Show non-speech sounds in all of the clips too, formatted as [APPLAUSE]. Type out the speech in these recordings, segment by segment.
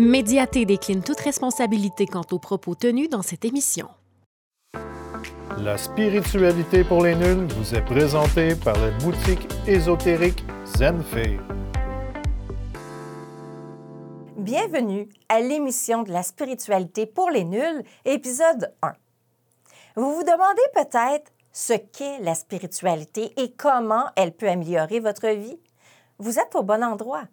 Médiaté décline toute responsabilité quant aux propos tenus dans cette émission. La spiritualité pour les nuls vous est présentée par la boutique ésotérique Zenfei. Bienvenue à l'émission de la spiritualité pour les nuls, épisode 1. Vous vous demandez peut-être ce qu'est la spiritualité et comment elle peut améliorer votre vie? Vous êtes au bon endroit.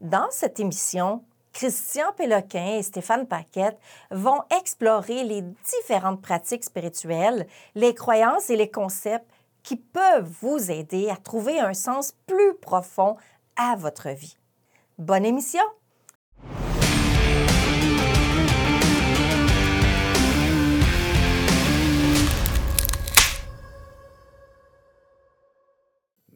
Dans cette émission, Christian Péloquin et Stéphane Paquette vont explorer les différentes pratiques spirituelles, les croyances et les concepts qui peuvent vous aider à trouver un sens plus profond à votre vie. Bonne émission!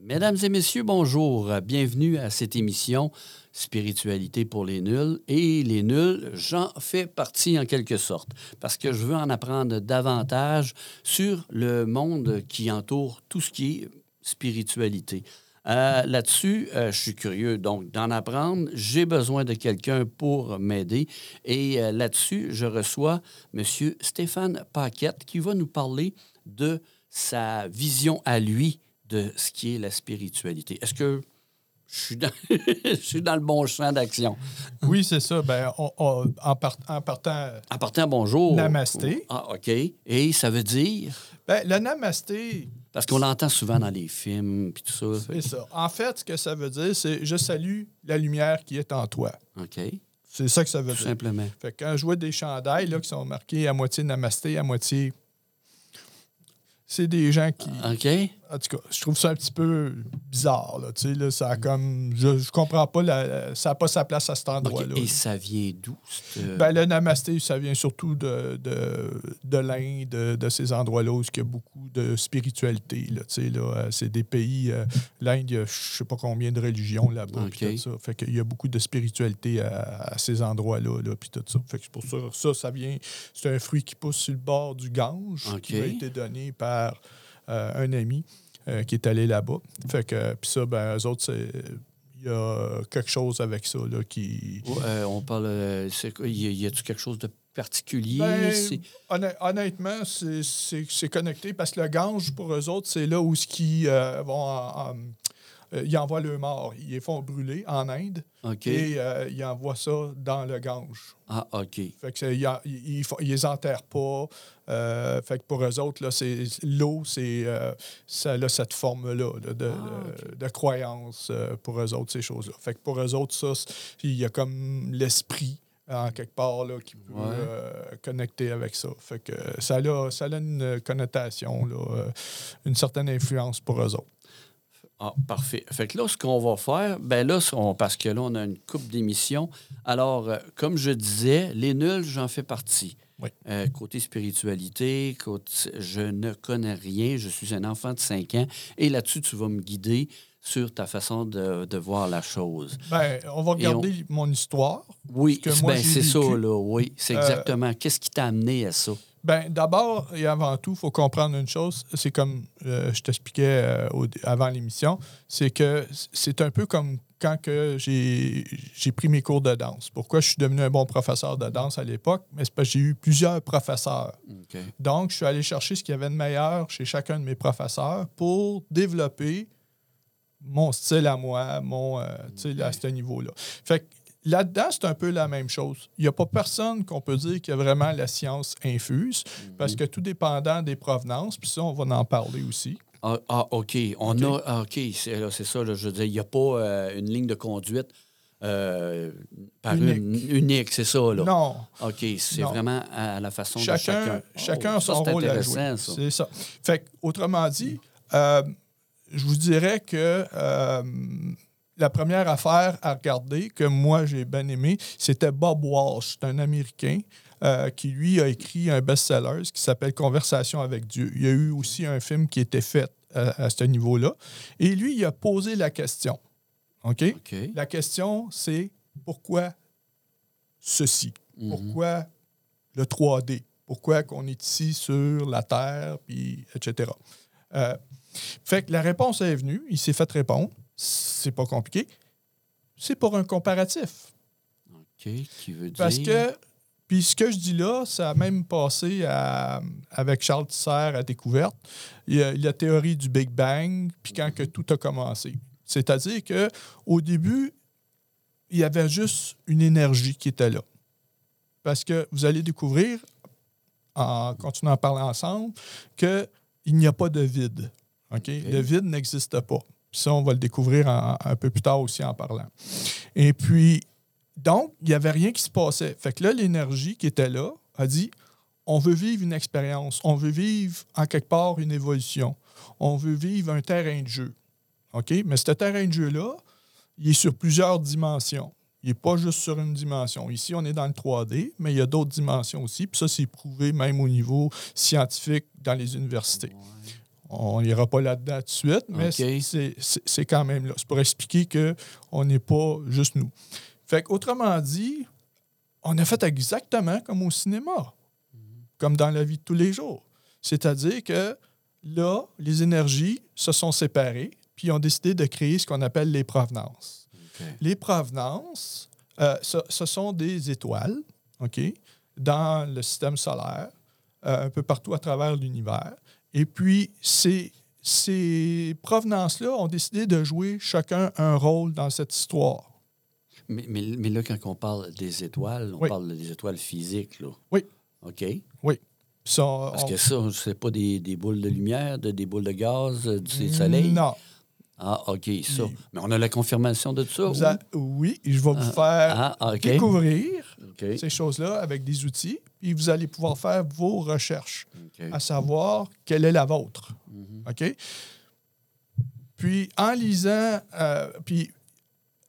Mesdames et messieurs, bonjour. Bienvenue à cette émission Spiritualité pour les nuls. Et les nuls, j'en fais partie en quelque sorte, parce que je veux en apprendre davantage sur le monde qui entoure tout ce qui est spiritualité. Euh, là-dessus, euh, je suis curieux donc d'en apprendre. J'ai besoin de quelqu'un pour m'aider. Et euh, là-dessus, je reçois M. Stéphane Paquette qui va nous parler de sa vision à lui de ce qui est la spiritualité. Est-ce que je suis, dans, [LAUGHS] je suis dans le bon champ d'action? Oui, c'est ça. Ben, on- on- en, part- en partant, En partant, bonjour. Namasté. Ah, OK. Et ça veut dire... ben, le namasté, Parce qu'on l'entend souvent dans les films puis tout ça. c'est ça. En fait, ce que ça veut dire, c'est je salue la lumière qui est en toi. OK. C'est ça que ça veut Tout dire. simplement. Fait que quand je vois des chandails là, qui sont marqués à moitié namasté, à moitié. C'est des gens qui. OK. En tout cas, je trouve ça un petit peu bizarre. Là, tu sais, là, ça a comme. Je, je comprends pas. La, ça n'a pas sa place à cet endroit-là. Et ça vient d'où? cette- Ben, le namasté, ça vient surtout de, de, de l'Inde, de, de ces endroits-là où il y a beaucoup de spiritualité. Là, tu sais, là, euh, c'est des pays. euh, L'Inde, il y a je sais pas combien de religions là-bas. puis OK. tout ça. Fait qu'il y a beaucoup de spiritualité à, à ces endroits-là. Là, puis tout ça. Fait que c'est pour ça, ça, ça vient. C'est un fruit qui pousse sur le bord du Gange, qui m'a été donné par euh, un ami euh, qui est allé là-bas. Fait que, puis ça, ben, eux autres, c'est. Il y a quelque chose avec ça là, qui. Euh, on parle... euh? Y a-tu quelque chose de particulier? Ben, honn- honnêtement, c'est- connecté parce que le Gange, pour eux autres, c'est là où ce qui euh, vont euh, ils envoient le mort. Ils les font brûler en Inde et euh, ils envoient ça dans le Gange. Ah, OK. Fait que ils, ils, ils font- ils les enterrent pas. Euh, fait que pour eux autres, là, c'est l'eau, c'est ça a cette forme-là là, de, Ah, de croyance pour eux autres, ces choses-là. Fait que pour eux autres, ça, il y a comme l'esprit en quelque part là, qui peut Ouais. euh, connecter avec ça. Fait que ça a, ça a une connotation, là, une certaine influence pour eux autres. Ah, parfait. Fait que là, ce qu'on va faire, ben là, on- parce que là, on a une coupe d'émissions. Alors, euh, comme je disais, les nuls, j'en fais partie. Oui. Euh, côté spiritualité, côté, je ne connais rien. Je suis un enfant de 5 ans. Et là-dessus, tu vas me guider sur ta façon de, de voir la chose. Ben, on va on- regarder mon histoire. Oui, ben, c'est ça, là. Oui, c'est Euh, exactement. Qu'est-ce qui t'a amené à ça? Ben, d'abord et avant tout, il faut comprendre une chose. C'est comme euh, je t'expliquais euh, au- avant l'émission, c'est que c'est un peu comme quand que j'ai j'ai pris mes cours de danse. Pourquoi je suis devenu un bon professeur de danse à l'époque? Mais c'est parce que j'ai eu plusieurs professeurs. Donc, je suis allé chercher ce qu'il y avait de meilleur chez chacun de mes professeurs pour développer mon style à moi, mon, euh, sais, à ce niveau-là. Fait que là-dedans, c'est un peu la même chose. Il n'y a pas personne qu'on peut dire qui a vraiment la science infuse, parce que tout dépendant des provenances, puis ça, on va en parler aussi. Ah, ah, OK. On a. ah, OK, c'est ça. là, je veux dire, il n'y a pas euh, une ligne de conduite euh, par Unique. unique, c'est ça, là. Non, OK, c'est vraiment à la façon de chacun, chacun. chacun Oh, a ça, son c'est rôle à intéressant, jouer. ça. C'est ça. Fait que, autrement dit, euh, je vous dirais que la première affaire à regarder que moi j'ai bien aimé, c'était Bob Walsh, c'est un Américain. euh, qui lui a écrit un best-seller qui s'appelle Conversation avec Dieu. Il y a eu aussi un film qui était fait à, à ce niveau-là. Et lui, il a posé la question. OK? La question, c'est pourquoi ceci? Mhm. Pourquoi le 3D? Pourquoi qu'on est ici sur la Terre, puis etc. Euh, fait que la réponse est venue, il s'est fait répondre. C'est pas compliqué. C'est pour un comparatif. OK, qui veut dire... Parce que, puis ce que je dis là, ça a même passé à- avec Charles Tisser à Découverte. Il y a la théorie du Big Bang, puis quand que tout a commencé. C'est-à-dire que au début, il y avait juste une énergie qui était là. Parce que vous allez découvrir, en continuant à parler ensemble, qu'il n'y a pas de vide. OK? Le vide n'existe pas. Puis ça, on va le découvrir un peu plus tard aussi en parlant. Et puis, donc, il n'y avait rien qui se passait. Fait que là, l'énergie qui était là a dit on veut vivre une expérience, on veut vivre en quelque part une évolution, on veut vivre un terrain de jeu. OK? Mais ce terrain de jeu-là, il est sur plusieurs dimensions. Il n'est pas juste sur une dimension. Ici, on est dans le 3D, mais il y a d'autres dimensions aussi. Puis ça, c'est prouvé même au niveau scientifique dans les universités. On n'ira pas là-dedans tout de suite, mais c'est- quand même là. C'est pour expliquer qu'on n'est pas juste nous. Fait autrement dit, on a fait exactement comme au cinéma, comme dans la vie de tous les jours. C'est-à-dire que là, les énergies se sont séparées, puis ont décidé de créer ce qu'on appelle les provenances. Les provenances, euh, ce, ce sont des étoiles, OK, dans le système solaire, euh, un peu partout à travers l'univers. Et puis, ces, ces provenances-là ont décidé de jouer chacun un rôle dans cette histoire. Mais, mais, mais là, quand on parle des étoiles, on Oui. parle des étoiles physiques, là. Oui. OK. Oui. Ça, Parce on- que ça, c'est pas des, des boules de lumière, de- des boules de gaz, euh, du soleil? Non. Ah, OK, ça. Mais on a la confirmation de ça? Vous ou? a- Oui, je vais vous faire Ah, OK. découvrir ces choses-là avec des outils, puis vous allez pouvoir faire vos recherches, à savoir quelle est la vôtre. Mhm. OK? Puis en lisant, euh, puis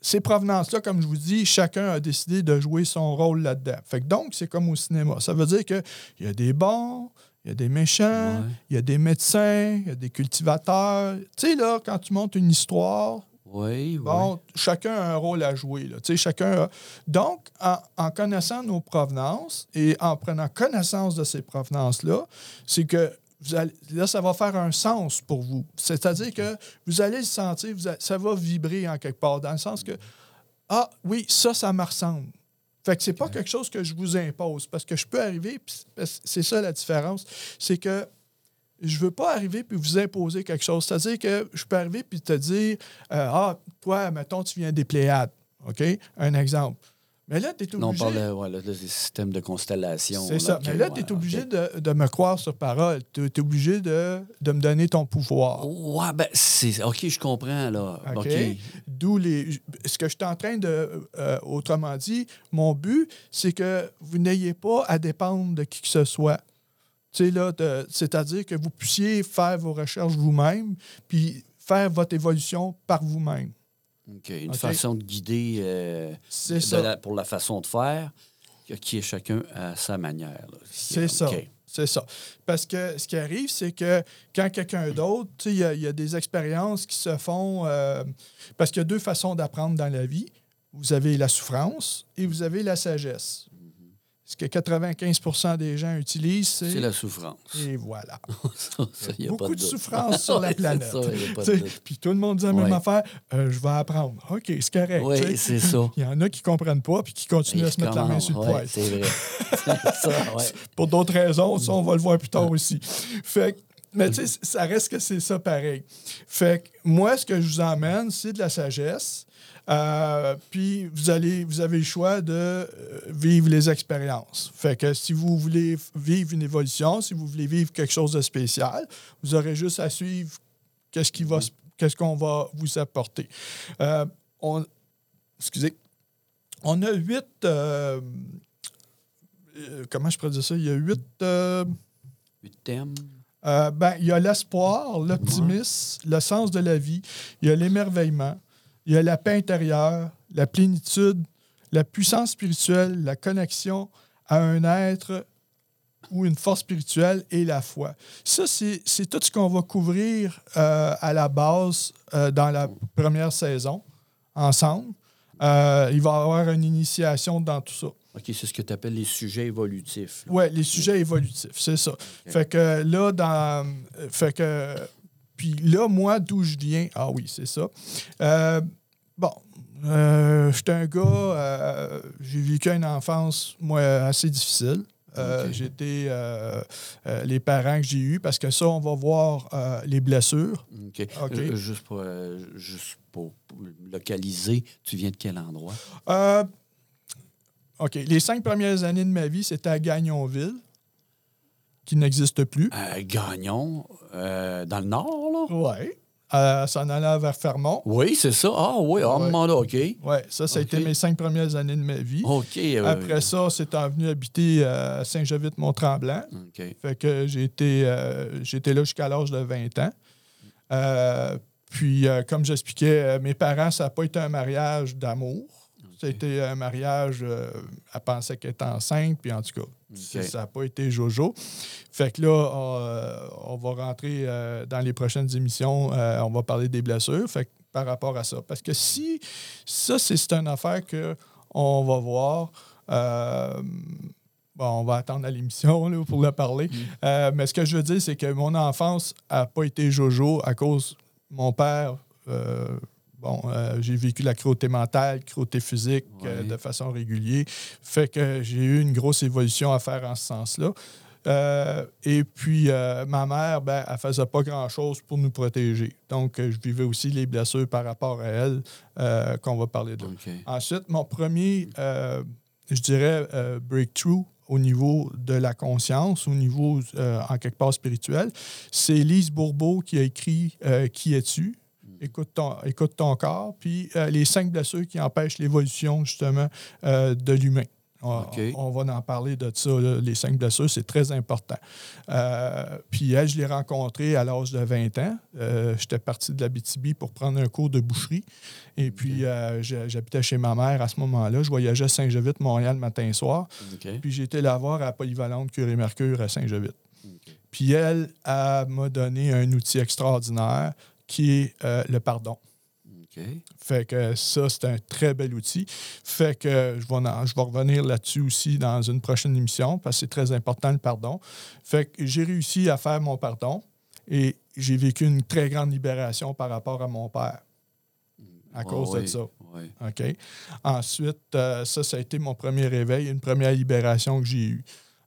ces provenances-là, comme je vous dis, chacun a décidé de jouer son rôle là-dedans. Fait que donc, c'est comme au cinéma. Ça veut dire qu'il y a des bons, il y a des méchants, il y a des médecins, il y a des cultivateurs. Tu sais, là, quand tu montes une histoire, Oui, oui. Bon, chacun a un rôle à jouer. Là. Chacun a- Donc, en, en connaissant nos provenances et en prenant connaissance de ces provenances-là, c'est que vous allez- là, ça va faire un sens pour vous. C'est-à-dire que vous allez le sentir, vous a- ça va vibrer en quelque part, dans le sens que, ah oui, ça, ça me ressemble. Fait que c'est pas quelque chose que je vous impose, parce que je peux arriver, puis c'est- ça la différence, c'est que je veux pas arriver puis vous imposer quelque chose. C'est-à-dire que je peux arriver puis te dire euh, Ah, toi, mettons, tu viens des Pléiades. OK? Un exemple. Mais là, tu es Non, on obligé. parle de- ouais, là, des systèmes de constellation. C'est ça. Mais là, tu es obligé de, de me croire sur parole. Tu es obligé de, de me donner ton pouvoir. Ouais, ben, c'est. OK, je comprends, là. OK? OK. D'où les. Ce que je suis en train de. euh, autrement dit, mon but, c'est que vous n'ayez pas à dépendre de qui que ce soit. Tu sais, là, de- c'est-à-dire que vous puissiez faire vos recherches vous-même, puis faire votre évolution par vous-même. OK. Une façon de guider euh, C'est de ça. la- pour la façon de faire, qui est chacun à sa manière. C'est ça. C'est ça. Parce que ce qui arrive, c'est que quand quelqu'un d'autre, tu sais, il y a- il y, a des expériences qui se font. euh, parce qu'il y a deux façons d'apprendre dans la vie. Vous avez la souffrance et vous avez la sagesse. Ce que 95 des gens utilisent, c'est. La souffrance. Et voilà. [LAUGHS] Ça, ça, y a pas Beaucoup de souffrance sur la [LAUGHS] planète. Puis tout le monde dit la même Ouais. affaire. Euh, je vais apprendre. OK, c'est correct. Oui, c'est ça. [LAUGHS] Il y en a qui ne comprennent pas puis qui continuent Et à se mettre la main sur le ouais, poil. C'est vrai. C'est ça, ouais. Pour d'autres raisons, ça, on va le voir plus tard aussi. Fait que- mais tu sais, ça reste que c'est ça pareil. Fait que moi, ce que je vous emmène, c'est de la sagesse. Euh, puis vous allez, vous avez le choix de euh, vivre les expériences. Fait que si vous voulez vivre une évolution, si vous voulez vivre quelque chose de spécial, vous aurez juste à suivre qu'est-ce qui va, se- qu'est-ce qu'on va vous apporter. Euh, on, excusez. On a huit. euh, comment je pourrais dire ça? Il y a huit. Huit thèmes. Euh, ben, il y a l'espoir, l'optimisme, le sens de la vie, il y a l'émerveillement, il y a la paix intérieure, la plénitude, la puissance spirituelle, la connexion à un être ou une force spirituelle et la foi. Ça, c'est tout ce qu'on va couvrir euh, à la base euh, dans la première saison ensemble. Il va y avoir une initiation dans tout ça. OK, c'est ce que tu appelles les sujets évolutifs. Oui, les sujets évolutifs, c'est ça. Fait que là, dans. euh, Fait que. Puis là, moi, d'où je viens. Ah oui, c'est ça. Euh, bon, Euh, J'étais un gars, euh, j'ai vécu une enfance, moi, assez difficile. Euh, euh, euh, les parents que j'ai eus, parce que ça, on va voir les blessures. OK. Juste, pour, juste pour localiser, tu viens de quel endroit? OK. Les cinq premières années de ma vie, c'était à Gagnonville, qui n'existe plus. Euh, Gagnon, euh, dans le nord, là? Oui. Euh, s'en allant vers Fermont. Oui, c'est ça. Ah oui, ah, Ouais. moment là, OK. Oui, ça, ça a été mes cinq premières années de ma vie. OK. euh, Après ça, c'est venu habiter à Saint-Jovite-Mont-Tremblant. OK. Fait que j'ai été, euh, été là jusqu'à l'âge de 20 ans. Euh, puis, comme j'expliquais, mes parents, ça n'a pas été un mariage d'amour. Ça a été un mariage, euh, elle pensait qu'elle était enceinte, puis en tout cas, ça- ça n'a pas été Jojo. Fait que là, euh, on va rentrer euh, dans les prochaines émissions, euh, on va parler des blessures, fait que par rapport à ça. Parce que si, ça, c'est une affaire qu'on va voir. euh, Bon, on va attendre à l'émission pour le parler. Euh, mais ce que je veux dire, c'est que mon enfance n'a pas été jojo à cause de mon père. euh, bon, euh, j'ai vécu la cruauté mentale, cruauté physique euh, de façon régulière. Fait que j'ai eu une grosse évolution à faire en ce sens-là. Euh, et puis, euh, ma mère, ben, elle faisait pas grand-chose pour nous protéger. Donc, euh, je vivais aussi les blessures par rapport à elle, qu'on va parler de là. OK. Ensuite, mon premier, je dirais, breakthrough au niveau de la conscience, au niveau, en quelque part, spirituel, c'est Lise Bourbeau qui a écrit Qui es-tu? Écoute ton, écoute ton corps, puis euh, les cinq blessures qui empêchent l'évolution, justement, euh, de l'humain. On, va en parler de ça, là, les cinq blessures, c'est très important. Euh, puis elle, je l'ai rencontrée à l'âge de 20 ans. Euh, J'étais parti de la BTB pour prendre un cours de boucherie. Et puis, euh, j'habitais chez ma mère à ce moment-là. Je voyageais à Saint-Jovite, Montréal, matin et soir. Puis, été la voir à polyvalente Curie-Mercure à Saint-Jovite. OK. Puis, elle, elle m'a donné un outil extraordinaire qui est euh, le pardon. Fait que ça, c'est un très bel outil. Fait que je vais, en- je vais revenir là-dessus aussi dans une prochaine émission parce que c'est très important le pardon. Fait que j'ai réussi à faire mon pardon et j'ai vécu une très grande libération par rapport à mon père à cause de ça. OK? Ensuite, euh, ça, ça a été mon premier réveil, une première libération que j'ai eue.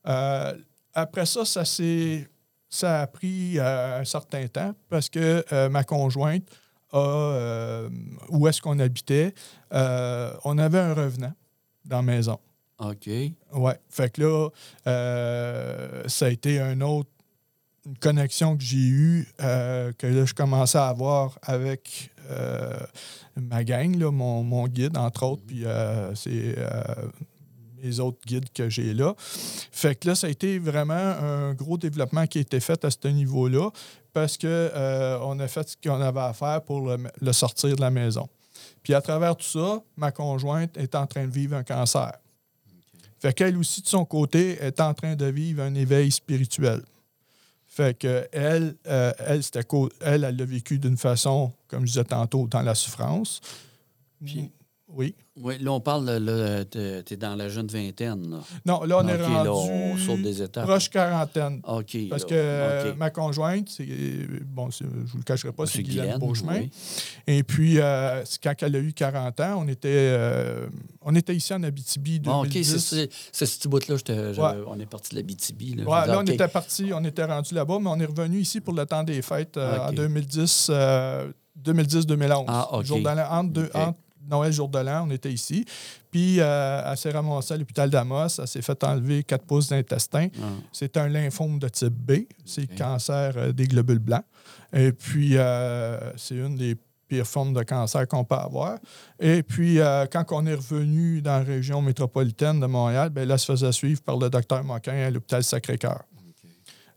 Euh, après ça, ça s'est. Ça a pris euh, un certain temps parce que euh, ma conjointe a. euh, où est-ce qu'on habitait? on avait un revenant dans la maison. OK. Ouais. Fait que là, ça a été un autre, une connexion que j'ai eue, euh, que là, je commençais à avoir avec euh, ma gang, là, mon, mon guide, entre autres, puis euh, c'est les autres guides que j'ai là. Fait que là, ça a été vraiment un gros développement qui a été fait à ce niveau-là parce qu'on on a fait ce qu'on avait à faire pour le, sortir de la maison. Puis à travers tout ça, ma conjointe est en train de vivre un cancer. Fait qu'elle aussi, de son côté, est en train de vivre un éveil spirituel. Fait que elle, euh, elle, elle, l'a vécu d'une façon, comme je disais tantôt, dans la souffrance. Oui. Oui, là, on parle, là, tu es dans la jeune vingtaine. Là. Non, là, on est rendu là, on saute des étapes. proche quarantaine. OK. Parce là, que euh, ma conjointe, c'est, bon, c'est- je vous le cacherai pas, c'est C'est Guylaine Beauchemin. oui. Et puis, euh, c'est quand elle a eu 40 ans, on était, euh, on était ici en Abitibi Bon, OK, 2010. c'est c'est- c'est ce petit bout-là, Ouais. on est parti de la BTB. Là, Ouais, là, on était parti, on était rendu là-bas, mais on est revenu ici pour le temps des fêtes euh, en Ok. 2010, euh, 2010-2011. Ah, ok. Jour de l'an, entre, deux- Ok. entre Noël, jour de l'an, on était ici. Puis, euh, elle s'est ramassée à l'hôpital d'Amos. Elle s'est fait enlever 4 pouces d'intestin. Ah, C'est un lymphome de type B. C'est Ok. le cancer euh, des globules blancs. Et puis, euh, c'est une des pires formes de cancer qu'on peut avoir. Et puis, euh, quand on est revenu dans la région métropolitaine de Montréal, ben là, elle se faisait suivre par le docteur Moquin à l'hôpital Sacré-Cœur.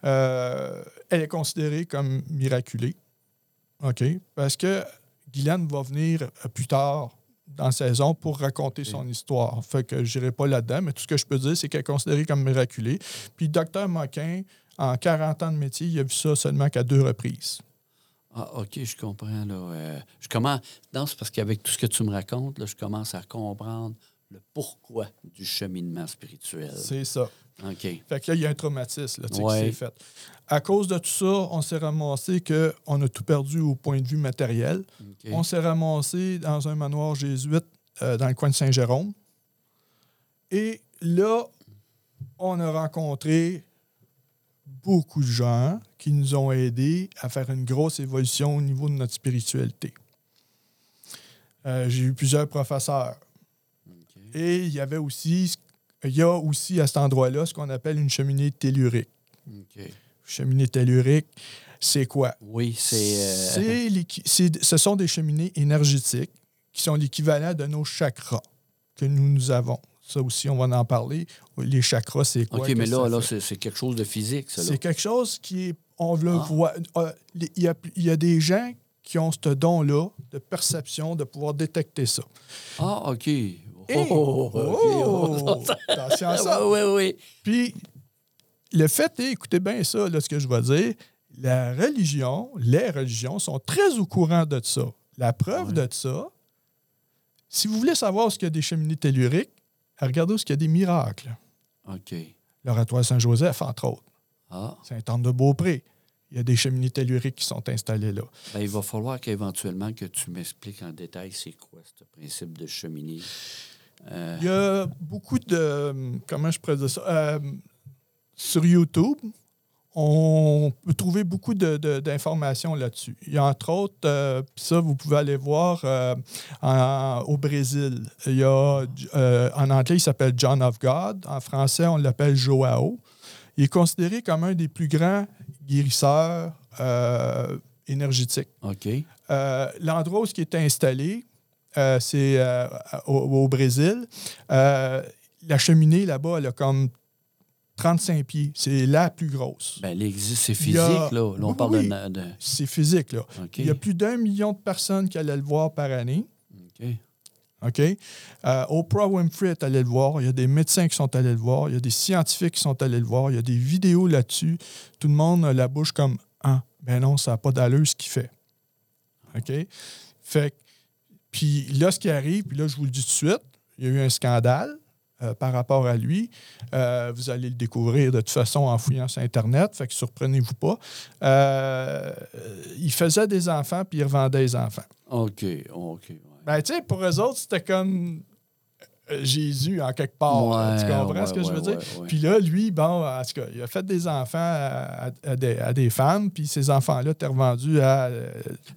Euh, elle est considérée comme miraculée. OK? Parce que Guylaine va venir euh, plus tard dans la saison pour raconter son histoire. Fait que je n'irai pas là-dedans, mais tout ce que je peux dire, c'est qu'elle est considérée comme miraculée. Puis, docteur Moquin, en 40 ans de métier, il a vu ça seulement qu'à deux reprises. Ah, OK, je comprends. Là, euh, je commence... Non, c'est parce qu'avec tout ce que tu me racontes, là, je commence à comprendre le pourquoi du cheminement spirituel. C'est ça. OK. Fait que là, il y a un traumatisme là, Ouais. qui s'est fait. À cause de tout ça, on s'est ramassé qu'on a tout perdu au point de vue matériel. On s'est ramassé dans un manoir jésuite euh, dans le coin de Saint-Jérôme. Et là, on a rencontré beaucoup de gens qui nous ont aidés à faire une grosse évolution au niveau de notre spiritualité. Euh, J'ai eu plusieurs professeurs. Et il y avait aussi, il y a aussi à cet endroit-là ce qu'on appelle une cheminée tellurique. OK. Cheminée tellurique, c'est quoi? Oui, c'est. euh, ce sont des cheminées énergétiques qui sont l'équivalent de nos chakras que nous, nous avons. Ça aussi, on va en parler. Les chakras, c'est quoi? OK, mais là, là c'est quelque chose de physique, ça. c'est quelque chose qui est. On le Ah. voit. les- Il y, a, il y a des gens qui ont ce don-là de perception, de pouvoir détecter ça. Ah, OK. Oh, OK. Oh! Attention à ça. Oui, oui, oui. Puis, le fait est, écoutez bien ça, là, ce que je vais dire, la religion, les religions sont très au courant de ça. La preuve Ouais. de ça, si vous voulez savoir ce qu'il y a des cheminées telluriques, regardez où il y a des miracles. OK. L'oratoire Saint-Joseph, entre autres. Ah, Saint-Anne-de-Beaupré. Il y a des cheminées telluriques qui sont installées là. ben, il va falloir qu'éventuellement que tu m'expliques en détail c'est quoi ce principe de cheminée. Euh, Il y a beaucoup de. Comment je pourrais dire ça? Euh, sur YouTube, on peut trouver beaucoup de- de- d'informations là-dessus. Il y a entre autres, euh, ça, vous pouvez aller voir euh, en- au Brésil. Il y a, euh, en anglais, il s'appelle John of God. En français, on l'appelle Joao. Il est considéré comme un des plus grands guérisseurs énergétiques. OK. L'endroit où ce qui est installé, c'est euh, au, au Brésil. Euh, la cheminée là-bas, elle a comme 35 pieds. C'est la plus grosse. Ben, c'est physique, a- là. Là, on Oui, parle oui. de. C'est physique, là. Il y a plus d'un million de personnes qui allaient le voir par année. OK. OK? Euh, Oprah Winfrey est allée le voir. Il y a des médecins qui sont allés le voir. Il y a des scientifiques qui sont allés le voir. Il y a des vidéos là-dessus. Tout le monde a la bouche comme Ah, ben non, ça n'a pas d'allure ce qu'il fait. OK? Fait que- puis là, ce qui arrive, puis là, je vous le dis tout de suite, il y a eu un scandale euh, par rapport à lui. Euh, vous allez le découvrir de toute façon en fouillant sur Internet, fait que surprenez-vous pas. Euh, il faisait des enfants, puis il revendait des enfants. OK. OK. ouais. Ben, tu sais, pour eux autres, c'était comme Jésus en quelque part. tu comprends ouais, ce que je veux dire? Puis là, lui, bon, en tout cas, il a fait des enfants à, des, à des femmes, puis ces enfants-là étaient revendus à euh,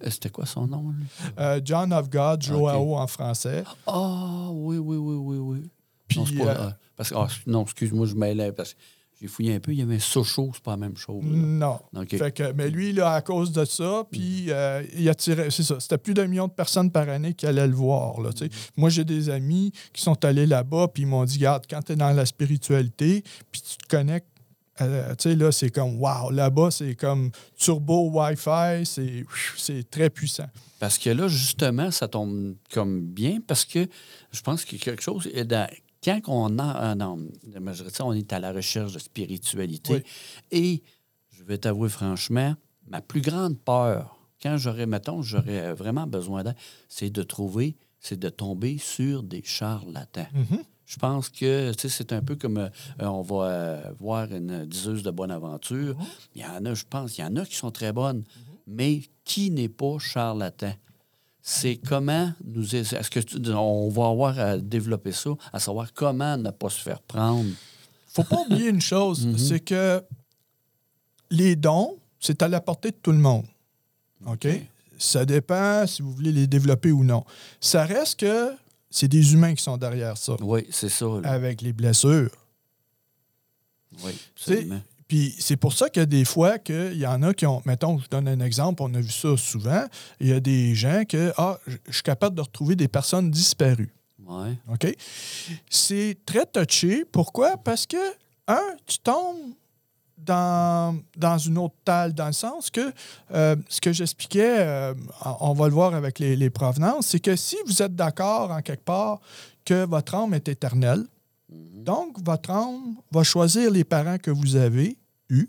Euh, C'était quoi son nom, lui? euh, John of God, Joao en français. Ah, oui, oui, oui, oui, oui. Puis, non, pas- euh, ah, parce que, ah, non, excuse-moi, je mêlais parce que j'ai fouillé un peu. Il y avait un Sochaux, c'est pas la même chose. là. non. Fait que, mais lui, là, à cause de ça, puis euh, il a tiré, c'est ça, c'était plus d'un million de personnes par année qui allaient le voir. Là, sais. Moi, j'ai des amis qui sont allés là-bas, puis ils m'ont dit, regarde, quand tu es dans la spiritualité, puis tu te connectes, euh, tu sais, là, c'est comme, wow, là-bas, c'est comme turbo Wi-Fi, c'est, très puissant. Parce que là, justement, ça tombe comme bien parce que je pense qu'il y a quelque chose. et dans- quand on, a, ah non, on est à la recherche de spiritualité. Oui. Et je vais t'avouer franchement, ma plus grande peur, quand j'aurais, mettons, j'aurais vraiment besoin d'aide, c'est de trouver, c'est de tomber sur des charlatans. Je pense que c'est un peu comme euh, on va euh, voir une diseuse de bonne aventure. Il y en a, je pense, il y en a qui sont très bonnes, mais qui n'est pas charlatan? C'est comment nous. Est-ce que tu- on va avoir à développer ça, à savoir comment ne pas se faire prendre? faut pas oublier une chose, Mhm. c'est que les dons, c'est à la portée de tout le monde. OK? Ça dépend si vous voulez les développer ou non. Ça reste que c'est des humains qui sont derrière ça, Oui, c'est ça. là. avec les blessures. Oui, absolument. Puis c'est pour ça que des fois, qu'il y en a qui ont. Mettons, je donne un exemple, on a vu ça souvent. Il y a des gens que, ah, je je suis capable de retrouver des personnes disparues. Ouais. OK? C'est très touché. Pourquoi? Parce que, un, tu tombes dans, dans une autre talle, dans le sens que euh, ce que j'expliquais, euh, on va le voir avec les, les provenances, c'est que si vous êtes d'accord en quelque part que votre âme est éternelle, donc votre âme va choisir les parents que vous avez eus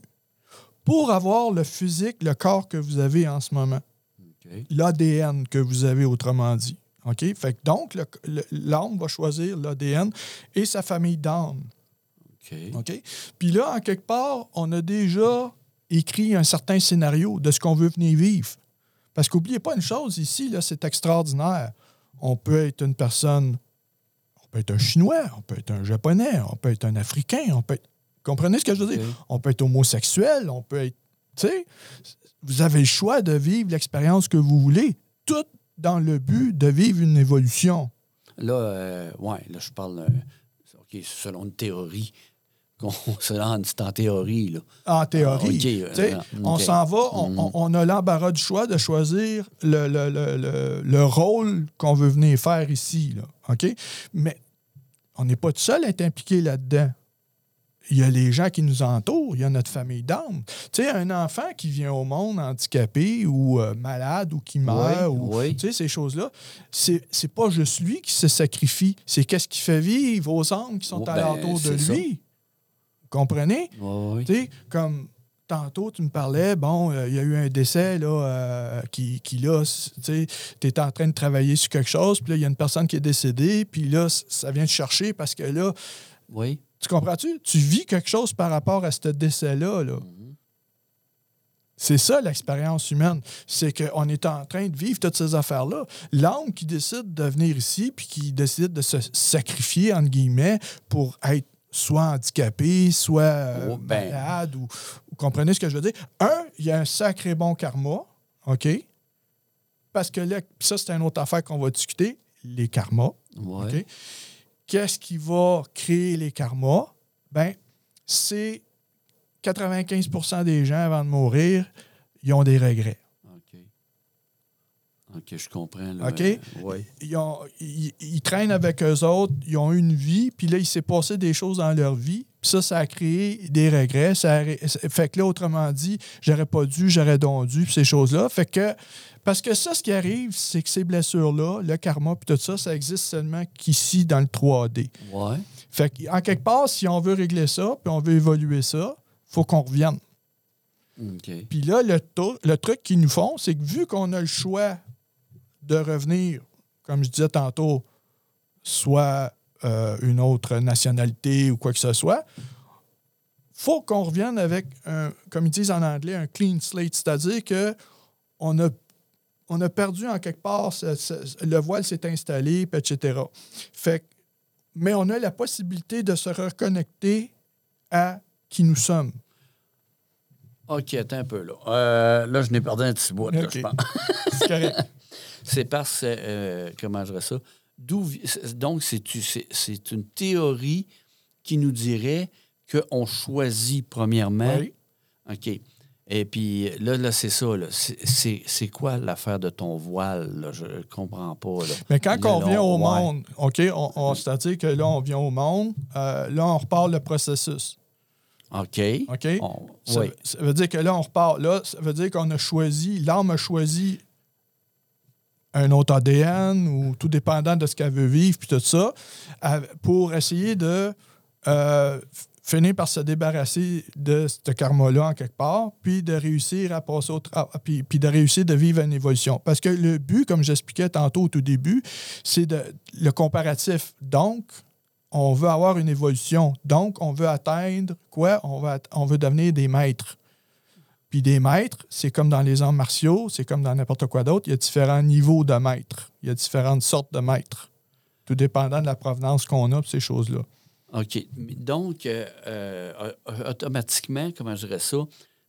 pour avoir le physique, le corps que vous avez en ce moment l'ADN que vous avez, autrement dit. OK? Fait que donc, l'âme va choisir l'ADN et sa famille d'âme. OK. Puis là, en quelque part, on a déjà écrit un certain scénario de ce qu'on veut venir vivre. Parce qu'oubliez pas une chose ici, là, c'est extraordinaire. On peut être une personne, on peut être un Chinois, on peut être un Japonais, on peut être un Africain, on peut être... Comprenez ce que je veux dire? On peut être homosexuel, on peut être... Tu sais, vous avez le choix de vivre l'expérience que vous voulez, tout dans le but de vivre une évolution. Là, euh, ouais, là, je parle. euh, OK, selon une théorie. Qu'on- Selon c'est en théorie, là. En théorie. Ah, euh, On ok. s'en va, on, Mhm. on- on a l'embarras du choix de choisir le, le- le- le- le rôle qu'on veut venir faire ici. Là, OK? Mais on n'est pas tout seul à être impliqué là-dedans. Il y a les gens qui nous entourent, il y a notre famille d'âme. Tu sais, un enfant qui vient au monde handicapé ou euh, malade ou qui meurt, Oui, ou, oui. tu sais, ces choses-là, c'est pas juste lui qui se sacrifie, c'est qu'est-ce qui fait vivre aux âmes qui sont Oh, alentour ben, de ça. Comprenez? Ouais. Tu sais, comme tantôt, tu me parlais, bon, euh, il y a eu un décès, là, euh, qui, qui, là, tu sais, tu es en train de travailler sur quelque chose, puis là, il y a une personne qui est décédée, puis là, ça vient te chercher parce que là, Oui. tu comprends-tu? Tu vis quelque chose par rapport à ce décès-là, là. C'est ça l'expérience humaine. C'est qu'on est en train de vivre toutes ces affaires-là. L'âme qui décide de venir ici puis qui décide de se sacrifier, entre guillemets, pour être soit handicapé, soit euh, Oh, ben. malade, ou, vous comprenez ce que je veux dire? Un, il y a un sacré bon karma, OK? Parce que là, ça, c'est une autre affaire qu'on va discuter, les karmas. Ouais. Qu'est-ce qui va créer les karmas? Ben, c'est 95% des gens avant de mourir, ils ont des regrets. OK. Je comprends. Là. OK. Euh, ouais. Ils, ont- ils- ils traînent avec eux autres, ils ont une vie, puis là, il s'est passé des choses dans leur vie, puis ça, ça a créé des regrets. Ça a fait que là, autrement dit, j'aurais pas dû, j'aurais donc dû, puis ces choses-là. Fait que, parce que ça, ce qui arrive, c'est que ces blessures-là, le karma, puis tout ça, ça existe seulement qu'ici, dans le 3D. Ouais. Fait qu'en quelque part, si on veut régler ça, puis on veut évoluer ça, faut qu'on revienne. OK. Puis là, le, le truc qu'ils nous font, c'est que vu qu'on a le choix de revenir, comme je disais tantôt, soit euh, une autre nationalité ou quoi que ce soit, faut qu'on revienne avec, comme ils disent en anglais, un clean slate, c'est-à-dire que on a, on a perdu en quelque part, le voile s'est installé, etc. Fait mais on a la possibilité de se reconnecter à qui nous sommes. OK, attends un peu, là. Euh, là, je n'ai perdu un petit bout, là, OK. je pense. [LAUGHS] C'est correct. [LAUGHS] C'est parce que, euh, comment je dirais ça? Donc, c'est une théorie qui nous dirait qu'on choisit premièrement? Oui. OK. Et puis là, là c'est ça. là. C'est- quoi l'affaire de ton voile? Là? Je ne comprends pas. Là. Mais quand Là, on là, vient au monde, OK, on, on- c'est-à-dire que là, on vient au monde, euh, là, on repart le processus. OK. OK? On- Ça, oui. ça veut dire que là, on repart. Là, ça veut dire qu'on a choisi, l'âme a choisi un autre ADN ou tout dépendant de ce qu'elle veut vivre, puis tout ça, à- pour essayer de euh, finir par se débarrasser de ce karma-là en quelque part, puis de réussir à passer au tra- puis, puis de réussir de vivre une évolution. Parce que le but, comme j'expliquais tantôt au tout début, c'est de, le comparatif. Donc, on veut avoir une évolution. Donc, on veut atteindre quoi? On veut, on veut devenir des maîtres. Puis des maîtres, c'est comme dans les arts martiaux, c'est comme dans n'importe quoi d'autre, il y a différents niveaux de maîtres. Il y a différentes sortes de maîtres. Tout dépendant de la provenance qu'on a ces choses-là. OK. Donc, euh, euh, automatiquement, comment je dirais ça,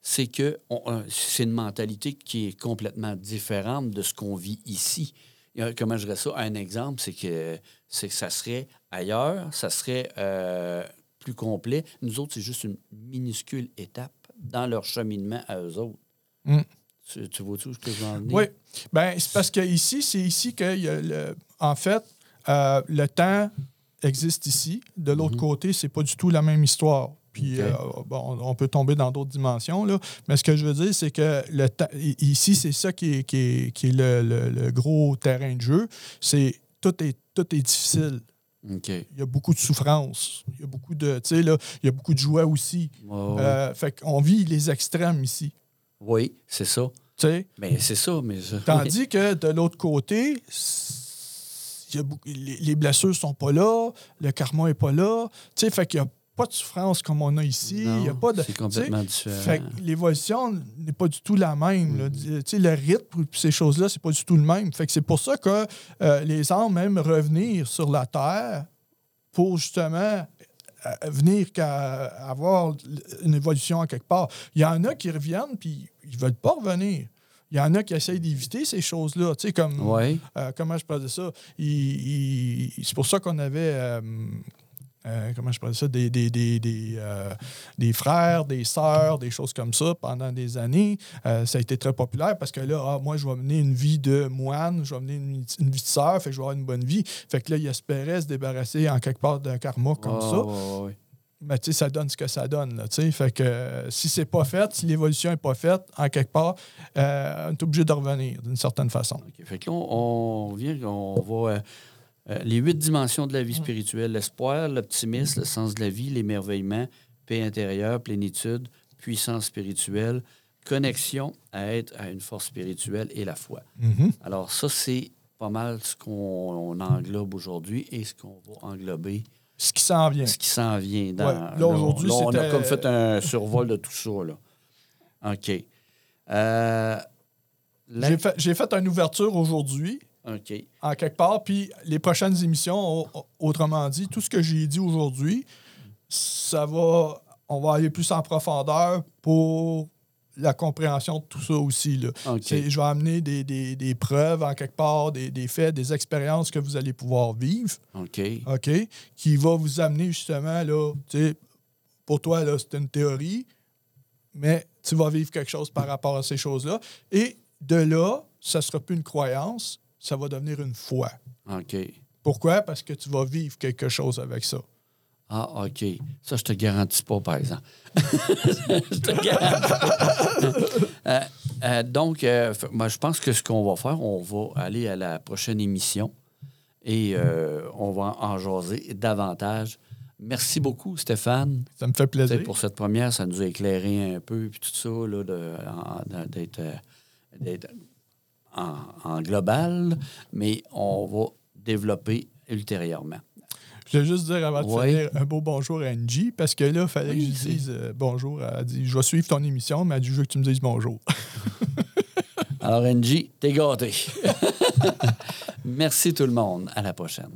c'est que euh, c'est une mentalité qui est complètement différente de ce qu'on vit ici. Comment je dirais ça? Un exemple, c'est que, c'est que ça serait ailleurs, ça serait euh, plus complet. Nous autres, c'est juste une minuscule étape dans leur cheminement à eux autres. Mm. Tu, tu vois-tu où ce que je veux en venir? Oui. Ben, c'est parce que ici, c'est ici que, y a le- en fait, euh, le temps existe ici. De l'autre côté, c'est pas du tout la même histoire. Puis, euh, bon, on peut tomber dans d'autres dimensions, là. Mais ce que je veux dire, c'est que le ici, c'est ça qui est, qui est- qui est le, le- le gros terrain de jeu. C'est tout est, tout est difficile. Il y a beaucoup de souffrance. Il y a beaucoup de, là, il y a beaucoup de joie aussi. Euh, fait qu'on vit les extrêmes ici. oui, c'est ça. Tu sais, Mais c'est ça, mais... Tandis [LAUGHS] que de l'autre côté, il y a beaucoup- les, les blessures sont pas là, le karma est pas là. Fait qu'il a pas de souffrance comme on a ici. Il y a pas de, c'est complètement différent. l'évolution n'est pas du tout la même. là. Sais, le rythme, ces choses-là, c'est pas du tout le même. Fait que c'est pour ça que euh, les âmes aiment revenir sur la Terre pour justement euh, venir avoir une évolution en quelque part. Il y en a qui reviennent, puis ils veulent pas revenir. Il y en a qui essayent d'éviter ces choses-là. Tu sais, comme euh, comment je parlais ça? C'est pour ça qu'on avait. Euh, comment je parlais ça? Des, des, des, des, euh, des frères, des sœurs, des choses comme ça pendant des années. Euh, ça a été très populaire parce que là, ah, moi, je vais mener une vie de moine, je vais mener une, une vie de sœur, fait que je vais avoir une bonne vie. Fait que là, il espérait se débarrasser en quelque part d'un karma comme Ouais, ça. Mais tu sais, ça donne ce que ça donne. Là, tu sais. fait que euh, si c'est pas fait, si l'évolution n'est pas faite, en quelque part, euh, on est obligé de revenir d'une certaine façon. Fait que là, on, on vient, on voit euh, les huit dimensions de la vie spirituelle l'espoir, l'optimisme, le sens de la vie, l'émerveillement, paix intérieure, plénitude, puissance spirituelle, connexion à être à une force spirituelle et la foi. Mhm. Alors, ça, c'est pas mal ce qu'on englobe aujourd'hui et ce qu'on va englober, Ce qui s'en vient. ce qui s'en vient. Dans, Ouais, là, aujourd'hui, on a c'était- comme fait un survol de tout ça. Là. OK. Euh, la- J'ai fait, j'ai fait une ouverture aujourd'hui, OK. en quelque part, puis les prochaines émissions, au- au- autrement dit, tout ce que j'ai dit aujourd'hui, ça va, on va aller plus en profondeur pour la compréhension de tout ça aussi. Là. OK. C'est- Je vais amener des, des- des preuves, en quelque part, des, des faits, des expériences que vous allez pouvoir vivre, OK. OK, qui va vous amener justement, là, tu sais, pour toi, là, c'est une théorie, mais tu vas vivre quelque chose par rapport à ces choses-là. Et de là, ça ne sera plus une croyance, ça va devenir une foi. OK. Pourquoi? Parce que tu vas vivre quelque chose avec ça. Ah, OK. Ça, je te garantis pas, par exemple. [LAUGHS] je te garantis pas. Euh, euh, donc, euh, moi, je pense que ce qu'on va faire, on va aller à la prochaine émission et on va en jaser davantage. Merci beaucoup, Stéphane. Ça me fait plaisir. Pour cette première, ça nous a éclairé un peu, puis tout ça, d'être en, en global, mais on va développer ultérieurement. Je vais juste dire avant de Ouais. finir un beau bonjour à Angie, parce que là, il fallait Oui, que je dise euh, bonjour. Elle a dit Je vais suivre ton émission, mais elle dit Je veux que tu me dises bonjour. [LAUGHS] Alors, Angie, t'es gâté. [LAUGHS] Merci tout le monde. À la prochaine.